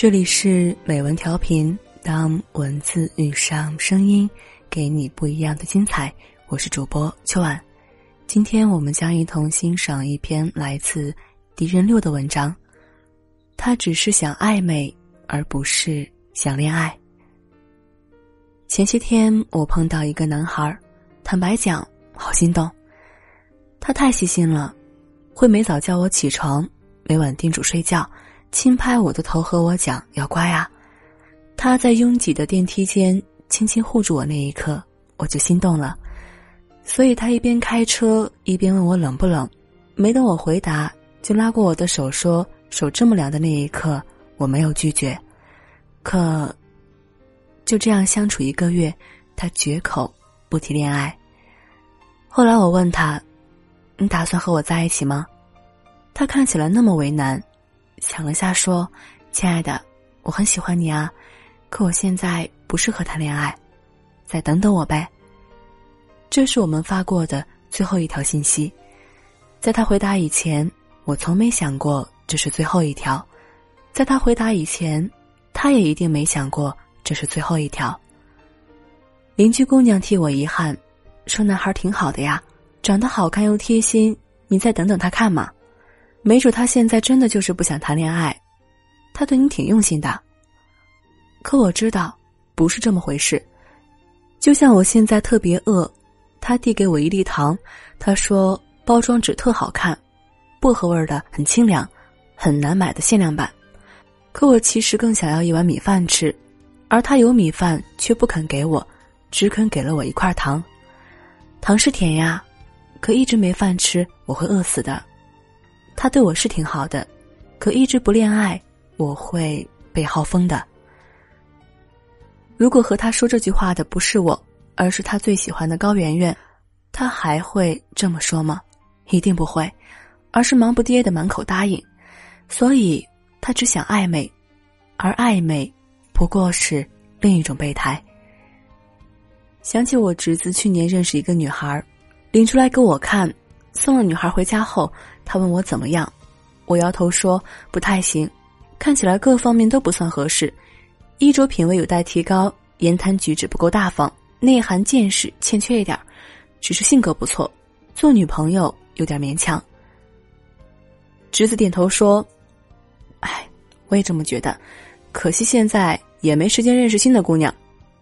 这里是美文调频，当文字遇上声音，给你不一样的精彩。我是主播秋晚，今天我们将一同欣赏一篇来自敌人六的文章。他只是想暧昧，而不是想恋爱。前些天我碰到一个男孩，坦白讲，好心动。他太细心了，会每早叫我起床，每晚叮嘱睡觉。轻拍我的头，和我讲要乖啊。他在拥挤的电梯间轻轻护住我那一刻，我就心动了。所以他一边开车一边问我冷不冷，没等我回答，就拉过我的手说：“手这么凉的那一刻，我没有拒绝。”可就这样相处一个月，他绝口不提恋爱。后来我问他：“你打算和我在一起吗？”他看起来那么为难。想了下，说：“亲爱的，我很喜欢你啊，可我现在不适合谈恋爱，再等等我呗。”这是我们发过的最后一条信息，在他回答以前，我从没想过这是最后一条；在他回答以前，他也一定没想过这是最后一条。邻居姑娘替我遗憾，说：“男孩挺好的呀，长得好看又贴心，你再等等他看嘛。”没准他现在真的就是不想谈恋爱，他对你挺用心的。可我知道，不是这么回事。就像我现在特别饿，他递给我一粒糖，他说包装纸特好看，薄荷味的，很清凉，很难买的限量版。可我其实更想要一碗米饭吃，而他有米饭却不肯给我，只肯给了我一块糖。糖是甜呀，可一直没饭吃，我会饿死的。他对我是挺好的，可一直不恋爱，我会被耗疯的。如果和他说这句话的不是我，而是他最喜欢的高圆圆，他还会这么说吗？一定不会，而是忙不迭的满口答应。所以，他只想暧昧，而暧昧不过是另一种备胎。想起我侄子去年认识一个女孩，领出来给我看。送了女孩回家后，他问我怎么样，我摇头说不太行，看起来各方面都不算合适，衣着品味有待提高，言谈举止不够大方，内涵见识欠缺一点只是性格不错，做女朋友有点勉强。侄子点头说：“哎，我也这么觉得，可惜现在也没时间认识新的姑娘，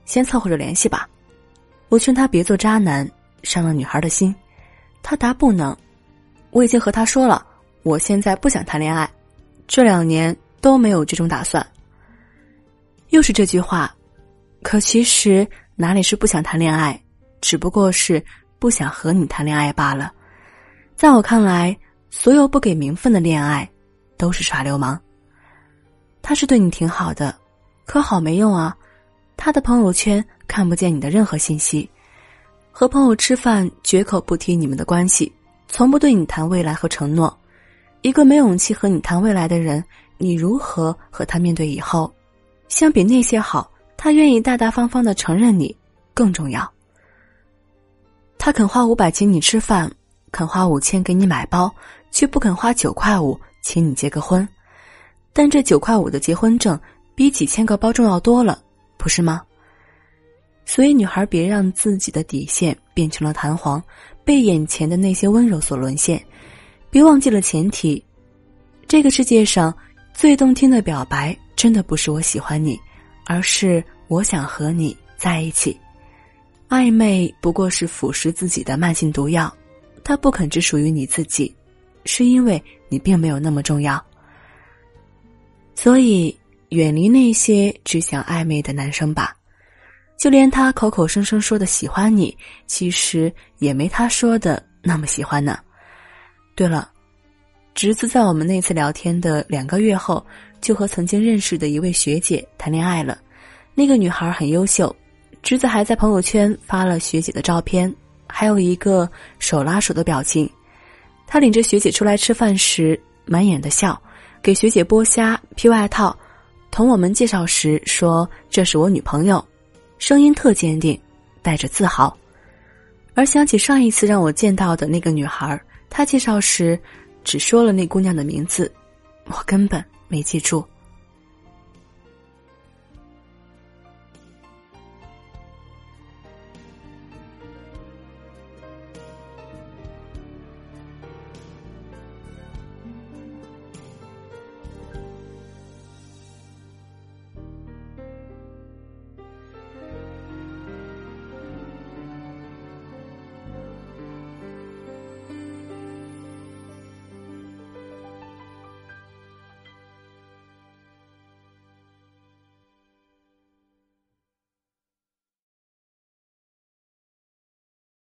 先凑合着联系吧。”我劝他别做渣男，伤了女孩的心。他答不能，我已经和他说了，我现在不想谈恋爱，这两年都没有这种打算。又是这句话，可其实哪里是不想谈恋爱，只不过是不想和你谈恋爱罢了。在我看来，所有不给名分的恋爱，都是耍流氓。他是对你挺好的，可好没用啊，他的朋友圈看不见你的任何信息。和朋友吃饭，绝口不提你们的关系，从不对你谈未来和承诺。一个没勇气和你谈未来的人，你如何和他面对以后？相比那些好，他愿意大大方方的承认你更重要。他肯花五百请你吃饭，肯花五千给你买包，却不肯花九块五请你结个婚。但这九块五的结婚证比几千个包重要多了，不是吗？所以，女孩别让自己的底线变成了弹簧，被眼前的那些温柔所沦陷。别忘记了前提：这个世界上最动听的表白，真的不是我喜欢你，而是我想和你在一起。暧昧不过是腐蚀自己的慢性毒药，它不肯只属于你自己，是因为你并没有那么重要。所以，远离那些只想暧昧的男生吧。就连他口口声声说的喜欢你，其实也没他说的那么喜欢呢。对了，侄子在我们那次聊天的两个月后，就和曾经认识的一位学姐谈恋爱了。那个女孩很优秀，侄子还在朋友圈发了学姐的照片，还有一个手拉手的表情。他领着学姐出来吃饭时，满眼的笑，给学姐剥虾、披外套，同我们介绍时说：“这是我女朋友。”声音特坚定，带着自豪。而想起上一次让我见到的那个女孩，她介绍时只说了那姑娘的名字，我根本没记住。